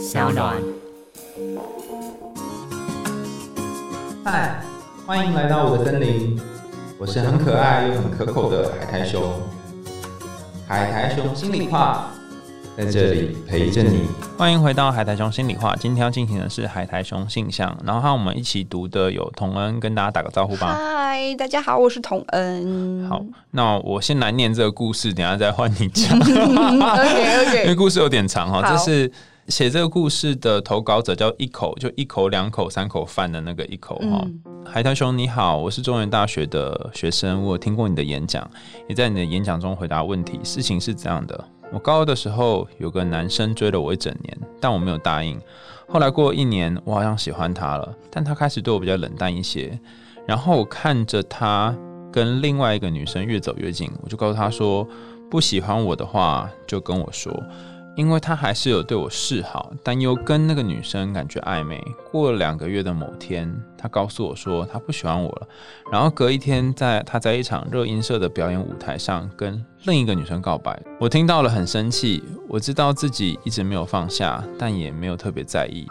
小暖。嗨，欢迎来到我的森林，我是很可爱又很可口的海苔熊。海苔熊心里话，在这里陪着你。欢迎回到海苔熊心里话，今天要进行的是海苔熊信箱，然后和我们一起读的有童恩，跟大家打个招呼吧。嗨，大家好，我是童恩。好，那我先来念这个故事，等下再换你讲，，OK 因为故事有点长哈。好这是写这个故事的投稿者叫一口，就一口、两口、三口饭的那个一口哈。嗯海苔兄你好，我是中原大学的学生，我有听过你的演讲，也在你的演讲中回答问题。事情是这样的，我高二的时候有个男生追了我一整年，但我没有答应。后来过了一年，我好像喜欢他了，但他开始对我比较冷淡一些。然后我看着他跟另外一个女生越走越近，我就告诉他说，不喜欢我的话就跟我说。因为他还是有对我示好，但又跟那个女生感觉暧昧。过了两个月的某天，他告诉我说他不喜欢我了。然后隔一天在，他在一场热音社的表演舞台上跟另一个女生告白。我听到了很生气，我知道自己一直没有放下，但也没有特别在意。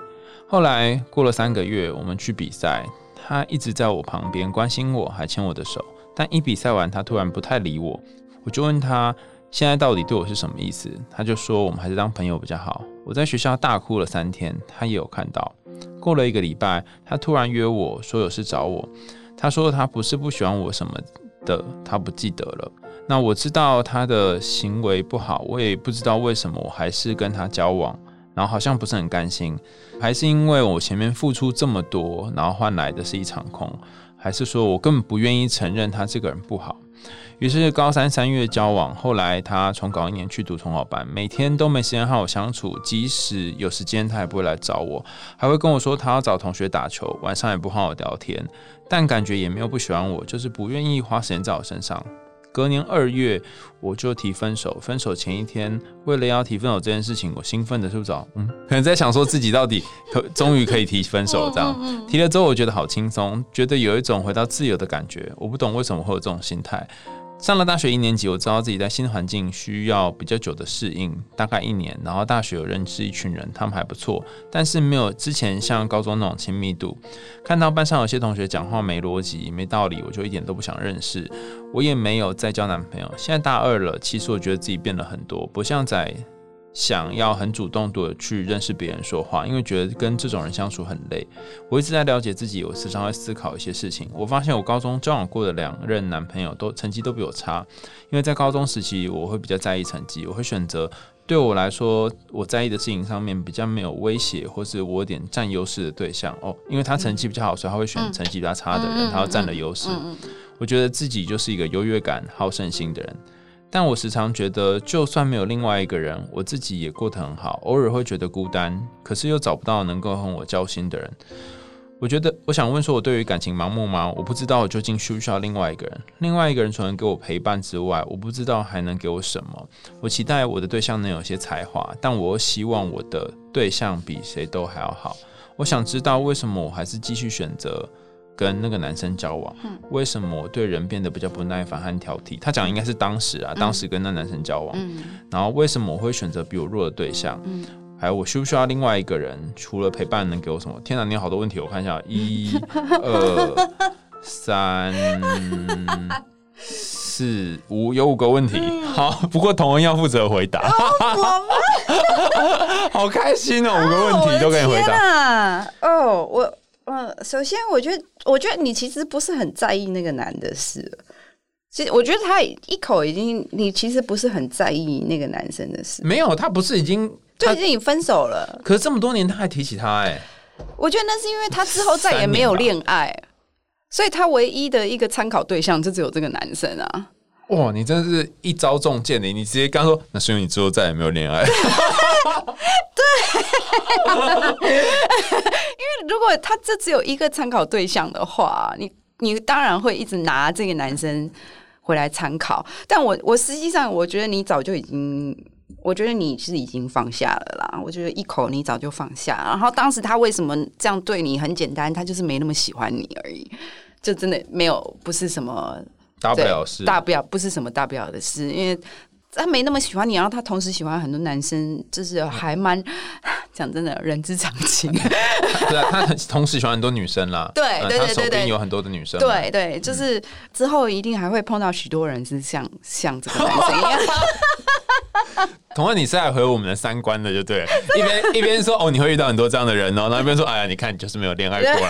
后来过了三个月，我们去比赛，他一直在我旁边关心我，还牵我的手。但一比赛完，他突然不太理我，我就问他现在到底对我是什么意思？他就说我们还是当朋友比较好。我在学校大哭了三天，他也有看到。过了一个礼拜，他突然约我说有事找我。他说他不是不喜欢我什么的，他不记得了。那我知道他的行为不好，我也不知道为什么我还是跟他交往，然后好像不是很甘心，还是因为我前面付出这么多，然后换来的是一场空，还是说我根本不愿意承认他这个人不好？于是高三三月交往，后来他重考一年去读重考班，每天都没时间和我相处，即使有时间他也不会来找我，还会跟我说他要找同学打球，晚上也不和我聊天，但感觉也没有不喜欢我，就是不愿意花时间在我身上。隔年二月，我就提分手。分手前一天，为了要提分手这件事情，我兴奋的睡不着，嗯，可能在想说自己到底可终于可以提分手了这样。提了之后，我觉得好轻松，觉得有一种回到自由的感觉。我不懂为什么会有这种心态。上了大学一年级，我知道自己在新环境需要比较久的适应，大概一年。然后大学有认识一群人，他们还不错，但是没有之前像高中那种亲密度。看到班上有些同学讲话没逻辑、没道理，我就一点都不想认识。我也没有再交男朋友。现在大二了，其实我觉得自己变了很多，不像在想要很主动的去认识别人说话，因为觉得跟这种人相处很累。我一直在了解自己，我时常会思考一些事情。我发现我高中交往过的两任男朋友都成绩都比我差，因为在高中时期我会比较在意成绩，我会选择对我来说我在意的事情上面比较没有威胁，或是我有点占优势的对象哦，因为他成绩比较好，所以他会选成绩比较差的人，他要占了优势。我觉得自己就是一个优越感、好胜心的人。但我时常觉得，就算没有另外一个人，我自己也过得很好。偶尔会觉得孤单，可是又找不到能够和我交心的人。我觉得，我想问说，我对于感情盲目吗？我不知道我究竟需不需要另外一个人。另外一个人除了给我陪伴之外，我不知道还能给我什么。我期待我的对象能有些才华，但我希望我的对象比谁都还要好。我想知道为什么我还是继续选择跟那个男生交往？为什么我对人变得比较不耐烦和挑剔？他讲应该是当时啊，当时跟那男生交往，然后为什么我会选择比我弱的对象？还有我需不需要另外一个人？除了陪伴能给我什么？天哪，你有好多问题，我看一下，一、二、三、四、五，有五个问题。好，不过童恩要负责回答。好开心哦，五个问题都给你回答。答。哦，我呃，首先我觉得，我觉得你其实不是很在意那个男的事。其实我觉得他一口已经，你其实不是很在意那个男生的事，没有，他不是已经他就已，经你分手了。可是这么多年他还提起他哎、我觉得那是因为他之后再也没有恋爱，所以他唯一的一个参考对象就只有这个男生啊。哇，你真的是一招中箭的，你直接刚说，那是因为你之后再也没有恋爱。如果 他这只有一个参考对象的话，你你当然会一直拿这个男生回来参考。但我我实际上我觉得你早就已经，我觉得你是已经放下了啦。我觉得一口你早就放下，然后当时他为什么这样对你？很简单，他就是没那么喜欢你而已，就真的没有不是什么大不对了事大不了不是什么大不了的事，因为他没那么喜欢你，然后他同时喜欢很多男生，就是还蛮 讲真的，人之常情。对啊，他同时喜欢很多女生啦。对嗯他手对对对有很多的女生。，对对，就是之后一定还会碰到许多人是像像这个男生一样。同样你是来回我们的三观的，就对了。一边一边说哦，你会遇到很多这样的人哦，然后一边说哎呀，你看你就是没有恋爱过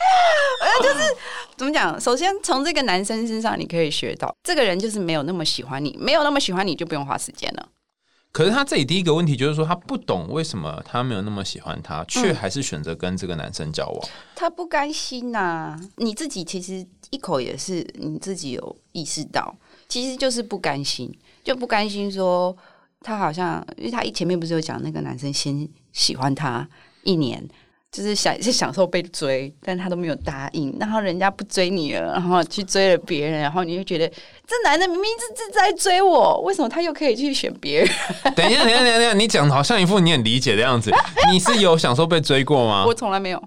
啦。怎么讲？首先从这个男生身上，你可以学到，这个人就是没有那么喜欢你，没有那么喜欢你就不用花时间了。可是他这里第一个问题就是说，他不懂为什么他没有那么喜欢他，却还是选择跟这个男生交往。他不甘心呐、你自己其实一口也是你自己有意识到，其实就是不甘心，就不甘心说他好像，因为他一前面不是有讲那个男生先喜欢他一年。就是想是享受被追，但他都没有答应，然后人家不追你了，然后去追了别人，然后你就觉得这男的明明是是在追我，为什么他又可以去选别人？等一下，等一下，等一下，你讲的好像一副你很理解的样子。你是有享受被追过吗 我？从来没有，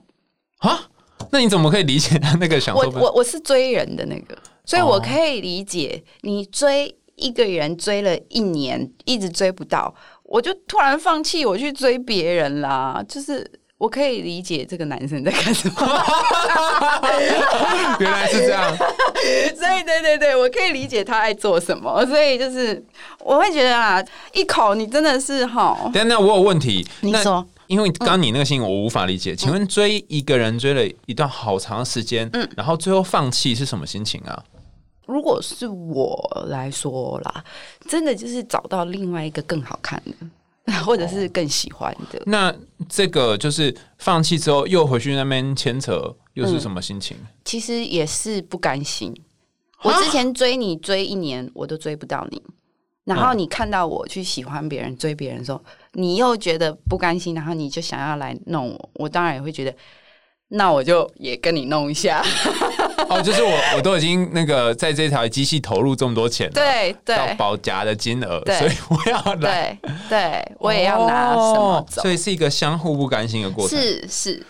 啊？那你怎么可以理解他那个享受被？我我是追人的那个，所以我哦可以理解你追一个人追了一年，一直追不到，我就突然放弃，我去追别人啦。就是我可以理解这个男生在干什么，原来是这样。所以对对对，我可以理解他爱做什么。所以就是我会觉得啊，一口你真的是哈，等一下，那我有问题。你说因为刚刚你那个新闻我无法理解，请问追一个人追了一段好长的时间，嗯然后最后放弃是什么心情啊？如果是我来说啦，真的就是找到另外一个更好看的。或者是更喜欢的，那这个就是放弃之后又回去那边牵扯，又是什么心情？其实也是不甘心。我之前追你追一年，我都追不到你，然后你看到我去喜欢别人、追别人的时候，你又觉得不甘心，然后你就想要来弄我，我当然也会觉得，那我就也跟你弄一下。哦，就是我我都已经那个在这台机器投入这么多钱了，对要对保夹的金额，所以我要来，对对，我也要拿什么所？以是一个相互不甘心的过程。是是，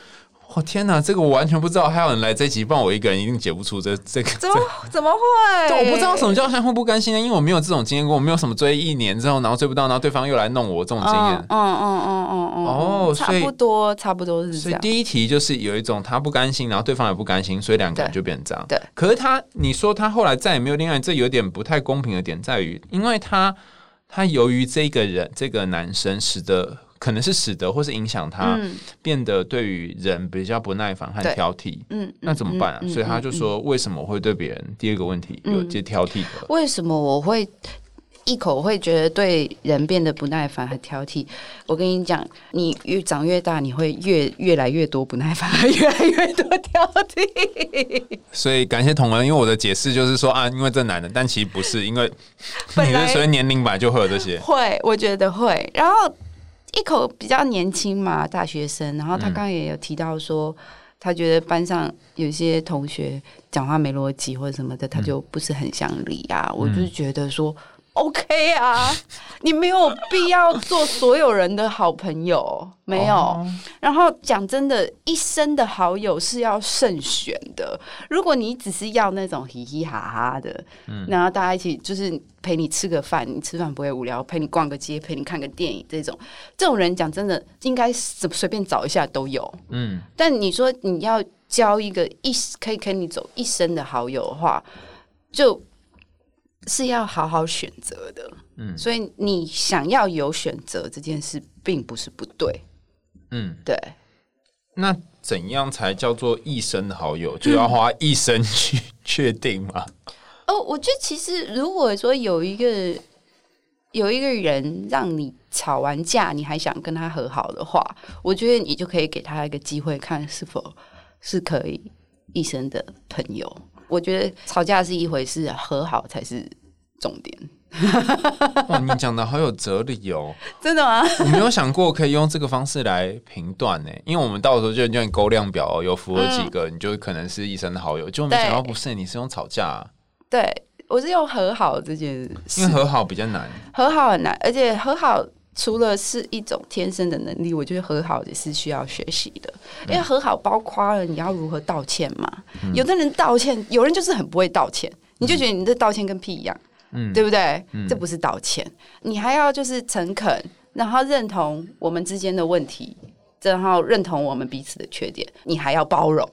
我、天哪，这个我完全不知道，还有人来这集，不然我一个人一定解不出这这个。怎么怎么会？这我不知道什么叫相互不甘心啊，因为我没有这种经验过，我没有什么追一年之后，然后追不到，然后对方又来弄我这种经验。嗯嗯嗯嗯嗯哦所以不多差不多是这样。所以第一题就是有一种他不甘心，然后对方也不甘心，所以两个人就变成这样。对可是他，你说他后来再也没有恋爱，这有点不太公平的点在于，因为他他由于这个人这个男生使得可能是使得或是影响他、嗯变得对于人比较不耐烦和挑剔。嗯，那怎么办啊？所以他就说，为什么会对别人？第二个问题有嗯些挑剔的。为什么我会一口会觉得对人变得不耐烦和挑剔？我跟你讲，你越长越大，你会越越来越多不耐烦，越来越多挑剔。所以感谢同仁，因为我的解释就是说啊，因为这男的，但其实不是，因为你是随着年龄本来就会有这些。会，我觉得会。然后一口比较年轻嘛，大学生，然后他嗯刚刚也有提到说。他觉得班上有些同学讲话没逻辑或者什么的，他就不是很想理啊。我就觉得说，OK 啊，你没有必要做所有人的好朋友，没有。哦然后讲真的，一生的好友是要慎选的。如果你只是要那种嘻嘻哈哈的，然后大家一起就是陪你吃个饭，你吃饭不会无聊，陪你逛个街，陪你看个电影，这种这种人讲真的，应该随随便找一下都有。嗯，但你说你要交一个一可以跟你走一生的好友的话，就是要好好选择的。嗯所以你想要有选择这件事，并不是不对。嗯，对，那怎样才叫做一生的好友？就要花一生去确定吗？哦，我觉得其实如果说有一个有一个人让你吵完架，你还想跟他和好的话，我觉得你就可以给他一个机会，看是否是可以一生的朋友。我觉得吵架是一回事，和好才是重点。哇，你讲的好有哲理哦！真的吗？我没有想过可以用这个方式来评断呢，因为我们到时候就用勾量表、哦，有符合几个，你就可能是一生的好友。就没想到不是，你是用吵架、啊，对，我是用和好这件事因为，和好比较难。和好很难，而且和好除了是一种天生的能力，我觉得和好也是需要学习的。因为和好包括了你要如何道歉嘛。有的人道歉，有人就是很不会道歉，你就觉得你这道歉跟屁一样，嗯对不对？这不是道歉，你还要就是诚恳。然后认同我们之间的问题，然后认同我们彼此的缺点，你还要包容，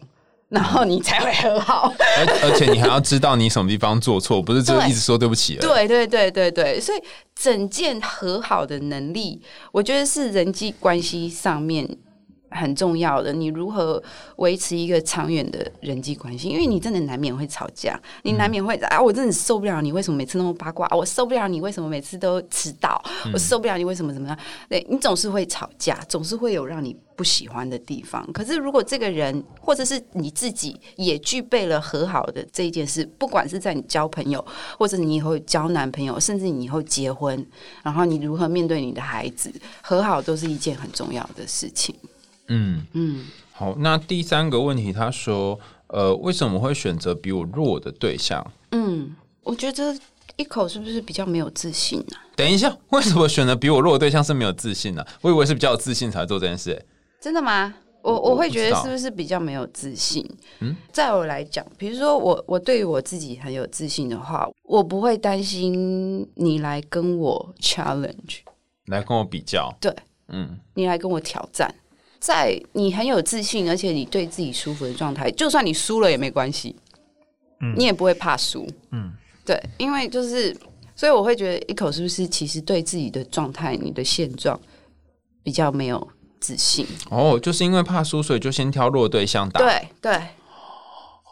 然后你才会和好。而而且你还要知道你什么地方做错，不是就一直说对不起。对对对对对，所以整件和好的能力，我觉得是人际关系上面很重要的。你如何维持一个长远的人际关系？因为你真的难免会吵架，你难免会啊，我真的受不了你为什么每次那么八卦，我受不了你为什么每次都迟到，我受不了你为什么怎么样？对你总是会吵架，总是会有让你不喜欢的地方。可是如果这个人或者是你自己也具备了和好的这一件事，不管是在你交朋友，或者你以后交男朋友，甚至你以后结婚，然后你如何面对你的孩子，和好都是一件很重要的事情。嗯，嗯，好，那第三个问题，他说，呃，为什么会选择比我弱的对象？嗯，我觉得一口是不是比较没有自信啊？等一下，为什么选择比我弱的对象是没有自信呢、我以为是比较有自信才会做这件事、欸真的吗？我我我会觉得是不是比较没有自信？嗯嗯，在我来讲，比如说我我对于我自己很有自信的话，我不会担心你来跟我 challenge，来跟我比较。对，嗯，你来跟我挑战。在你很有自信，而且你对自己舒服的状态，就算你输了也没关系，嗯你也不会怕输。嗯，对，因为就是，所以我会觉得一口是不是其实对自己的状态、你的现状比较没有自信？哦，就是因为怕输，所以就先挑弱对象打。，对对，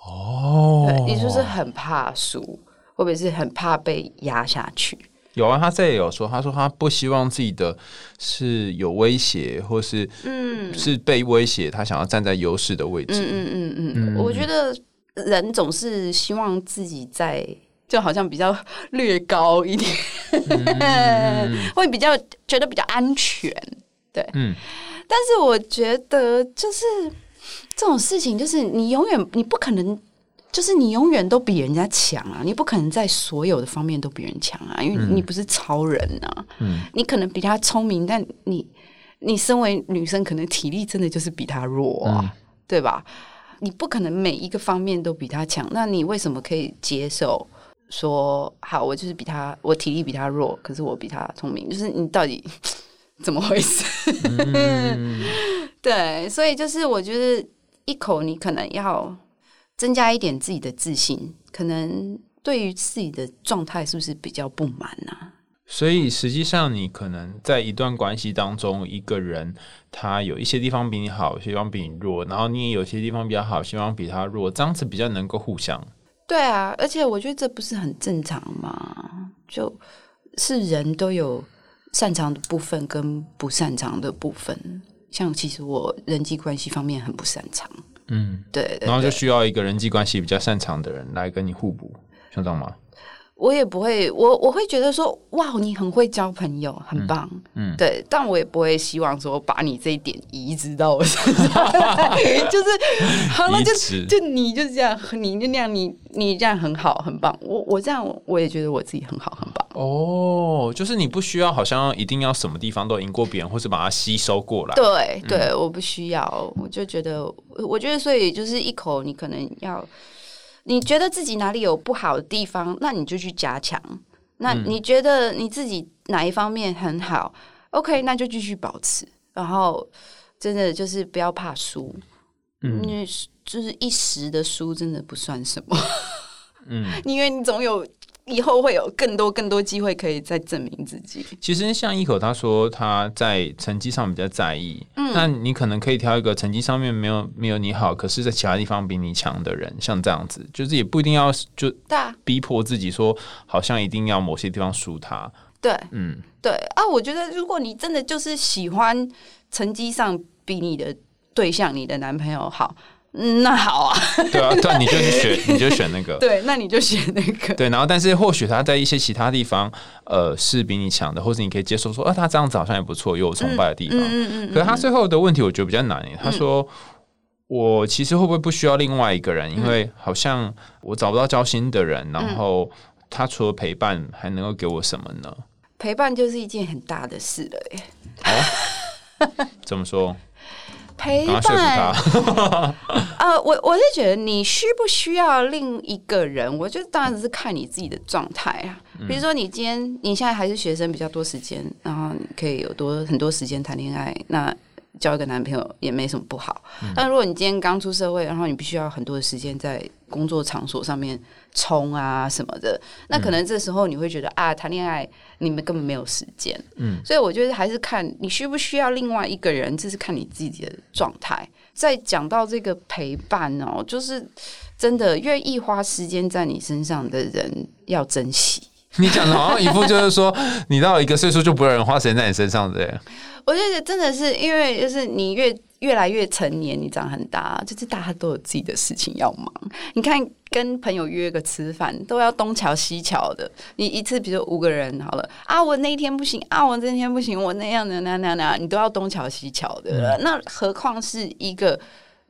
哦对，你就是很怕输，或者是很怕被压下去？有啊，他这也有说，他说他不希望自己的是有威胁，或是嗯是被威胁，他想要站在优势的位置。嗯嗯嗯嗯，我觉得人总是希望自己在。就好像比较略高一点，会比较觉得比较安全，对。嗯但是我觉得就是这种事情，就是你永远你不可能，就是你永远都比人家强啊，你不可能在所有的方面都比人强啊，因为你不是超人啊。嗯你可能比他聪明，但你你身为女生，可能体力真的就是比他弱啊，嗯对吧？你不可能每一个方面都比他强，那你为什么可以接受说好，我就是比他，我体力比他弱，可是我比他聪明？就是你到底 怎么回事？对，所以就是我觉得一口你可能要增加一点自己的自信，可能对于自己的状态是不是比较不满啊？所以实际上，你可能在一段关系当中，一个人他有一些地方比你好，有些地方比你弱，然后你也有些地方比较好，希望比他弱，这样子比较能够互相。对啊，而且我觉得这不是很正常嘛？就是人都有擅长的部分跟不擅长的部分。像其实我人际关系方面很不擅长，嗯，对对然后就需要一个人际关系比较擅长的人来跟你互补，像这样吗？我也不会，我我会觉得说，哇，你很会交朋友，很棒，嗯。对，但我也不会希望说把你这一点移植到我身上，就是好了，就就你就这样，你就那样，你你这样很好，很棒，我我这样我也觉得我自己很好，很棒。哦，就是你不需要好像一定要什么地方都赢过别人，或是把它吸收过来。对对，我不需要，我就觉得，我觉得，所以就是一口，你可能要，你觉得自己哪里有不好的地方，那你就去加强。那你觉得你自己哪一方面很好，OK，那就继续保持。然后真的就是不要怕输，嗯。因为就是一时的输真的不算什么，嗯，因为你总有以后会有更多更多机会可以再证明自己。其实像一口他说他在成绩上比较在意，那你可能可以挑一个成绩上面没有没有你好，可是在其他地方比你强的人，像这样子，就是也不一定要就逼迫自己说好像一定要某些地方输他。对，嗯，对啊，我觉得如果你真的就是喜欢成绩上比你的对象、你的男朋友好，嗯那好啊，对啊，对啊，你就去选，你就选那个。对，那你就选那个。对，然后但是或许他在一些其他地方，呃，是比你强的，或者你可以接受说，啊，他这样子好像也不错，有我崇拜的地方。嗯嗯可是他最后的问题，我觉得比较难耶。他说：“我其实会不会不需要另外一个人？因为好像我找不到交心的人，然后他除了陪伴，还能够给我什么呢？陪伴就是一件很大的事了耶。怎么说？陪伴，他。呃，我我是觉得你需不需要另一个人，我觉得当然是看你自己的状态啊。比如说你今天你现在还是学生，比较多时间，然后你可以有多很多时间谈恋爱，那交一个男朋友也没什么不好。但如果你今天刚出社会，然后你必须要很多的时间在工作场所上面冲啊什么的，那可能这时候你会觉得啊，谈恋爱你们根本没有时间。嗯，所以我觉得还是看你需不需要另外一个人，这是看你自己的状态。再讲到这个陪伴哦，就是真的愿意花时间在你身上的人要珍惜。你讲的好像一副就是说，你到一个岁数就不会有人花时间在你身上的耶。我觉得真的是因为就是你越越来越成年，你长很大，就是大家都有自己的事情要忙。你看，跟朋友约个吃饭都要东瞧西瞧的。你一次比如说五个人好了啊，我那一天不行啊，我这天不行，我那样的那那那，你都要东瞧西瞧的。那何况是一个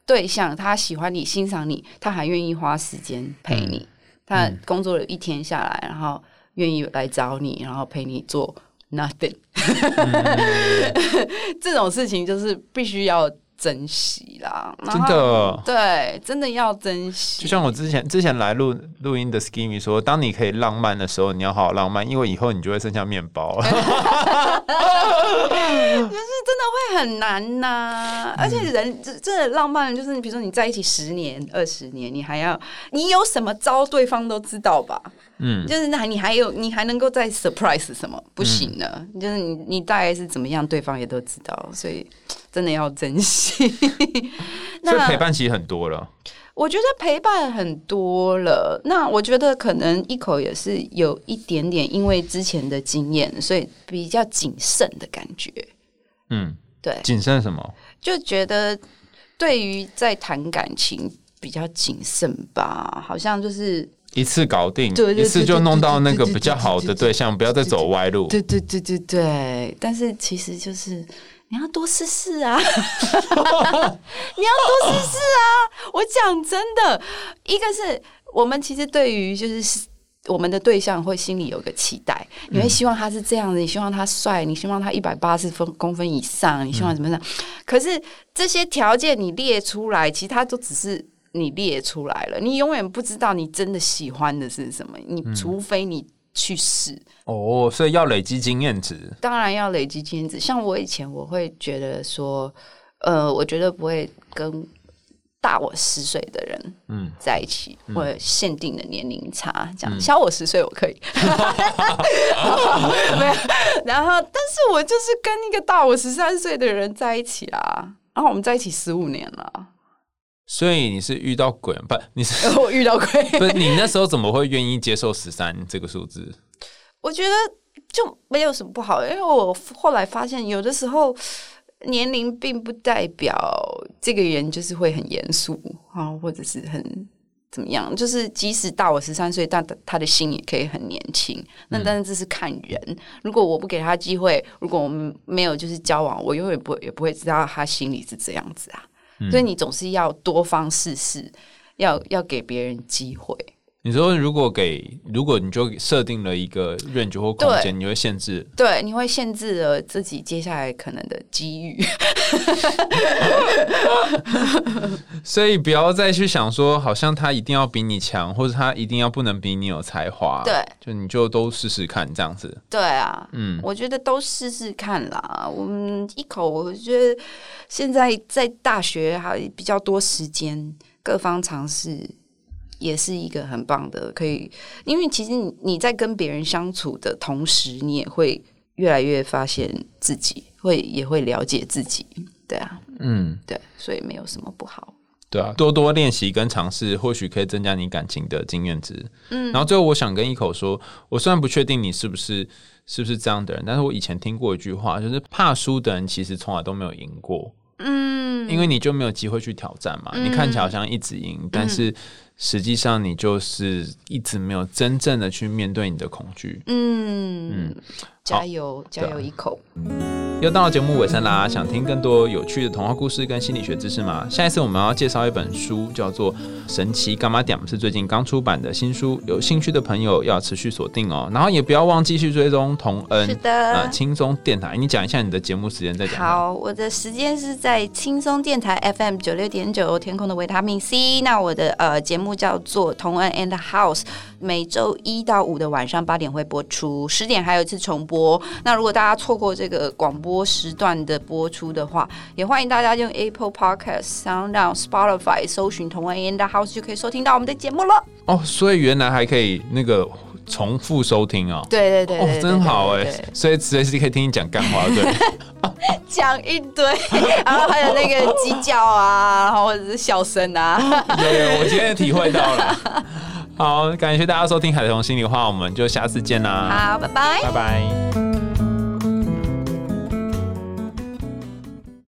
对象，他喜欢你、欣赏你，他还愿意花时间陪你。他工作了一天下来，然后愿意来找你，然后陪你做 nothing。这种事情就是必须要珍惜啦，真的，对，真的要珍惜。就像我之前之前来录录音的 Skimmy 说，当你可以浪漫的时候，你要好好浪漫，因为以后你就会剩下面包了。真的会很难呐、而且人真真的浪漫，就是你比如说你在一起十年、二十年，你还要你有什么招，对方都知道吧？嗯，就是那你还有你还能够再 surprise 什么？不行的，就是你你大概是怎么样，对方也都知道，所以真的要珍惜。所以陪伴其实很多了。我觉得陪伴很多了，那我觉得可能一口也是有一点点，因为之前的经验，所以比较谨慎的感觉。嗯，对，谨慎什么？就觉得对于在谈感情比较谨慎吧，好像就是一次搞定，对对一次就弄到那个比较好的对象，不要再走歪路。对对对对对，但是其实就是你要多试试啊，你要多试试啊！我讲真的，一个是我们其实对于就是。我们的对象会心里有个期待，你会希望他是这样的，你希望他帅，你希望他一百八十分公分以上，你希望怎么样？可是这些条件你列出来，其实他都只是你列出来了，你永远不知道你真的喜欢的是什么，你除非你去试。哦，所以要累积经验值。当然要累积经验值。像我以前，我会觉得说，呃，我绝对不会跟大我十岁的人嗯，在一起，或者限定的年龄差，这样小我十岁我可以，没有。然后，但是我就是跟一个大我十三岁的人在一起啦，然后我们在一起十五年了，所以你是遇到鬼不？你是 我遇到鬼，不是你那时候怎么会愿意接受十三这个数字？我觉得就没有什么不好，因为我后来发现，有的时候年龄并不代表这个人就是会很严肃啊，或者是很怎么样。就是即使大我十三岁，但他的心也可以很年轻。那但是这是看人。如果我不给他机会，如果我们没有就是交往，我永远不也不会知道他心里是这样子啊。所以你总是要多方试试，要要给别人机会。你说如果给，如果你就设定了一个 range 或空间，你会限制。对，你会限制了自己接下来可能的机遇。所以不要再去想说，好像他一定要比你强，或者他一定要不能比你有才华。对，就你就都试试看这样子。对啊，嗯，我觉得都试试看啦。我们一口，我觉得现在在大学还比较多时间，各方尝试也是一个很棒的，可以。因为其实你你在跟别人相处的同时，你也会越来越发现自己，会也会了解自己。对啊，嗯，对，所以没有什么不好。对啊，多多练习跟尝试，或许可以增加你感情的经验值。嗯，然后最后我想跟一口说，我虽然不确定你是不是是不是这样的人，但是我以前听过一句话，就是怕输的人其实从来都没有赢过。嗯，因为你就没有机会去挑战嘛。你看起来好像一直赢，但是实际上你就是一直没有真正的去面对你的恐惧。嗯，嗯加油，加油一口。对又到了节目尾声啦，想听更多有趣的童话故事跟心理学知识吗？下一次我们要介绍一本书，叫做《神奇伽马点》，是最近刚出版的新书，有兴趣的朋友要持续锁定哦。然后也不要忘继续追踪童恩，是的呃，轻松电台。你讲一下你的节目时间再讲。好，我的时间是在轻松电台 FM 九六点九天空的维他命 C。那我的呃节目叫做《同恩 and House》，每周一到五的晚上八点会播出，十点还有一次重播。那如果大家错过这个广播时段的播出的话，也欢迎大家用 Apple Podcast、Sound、Spotify 搜寻《同恩 and House》就可以收听到我们的节目了。哦，所以原来还可以那个重复收听哦。对对对哦，真好哎！所以随时可以听你讲干话，对。讲一堆，然后还有那个鸡叫啊，然后或者是笑声啊。有有，我今天也体会到了。好，感谢大家收听《海豚心里话》，我们就下次见啦，好，拜拜拜。拜。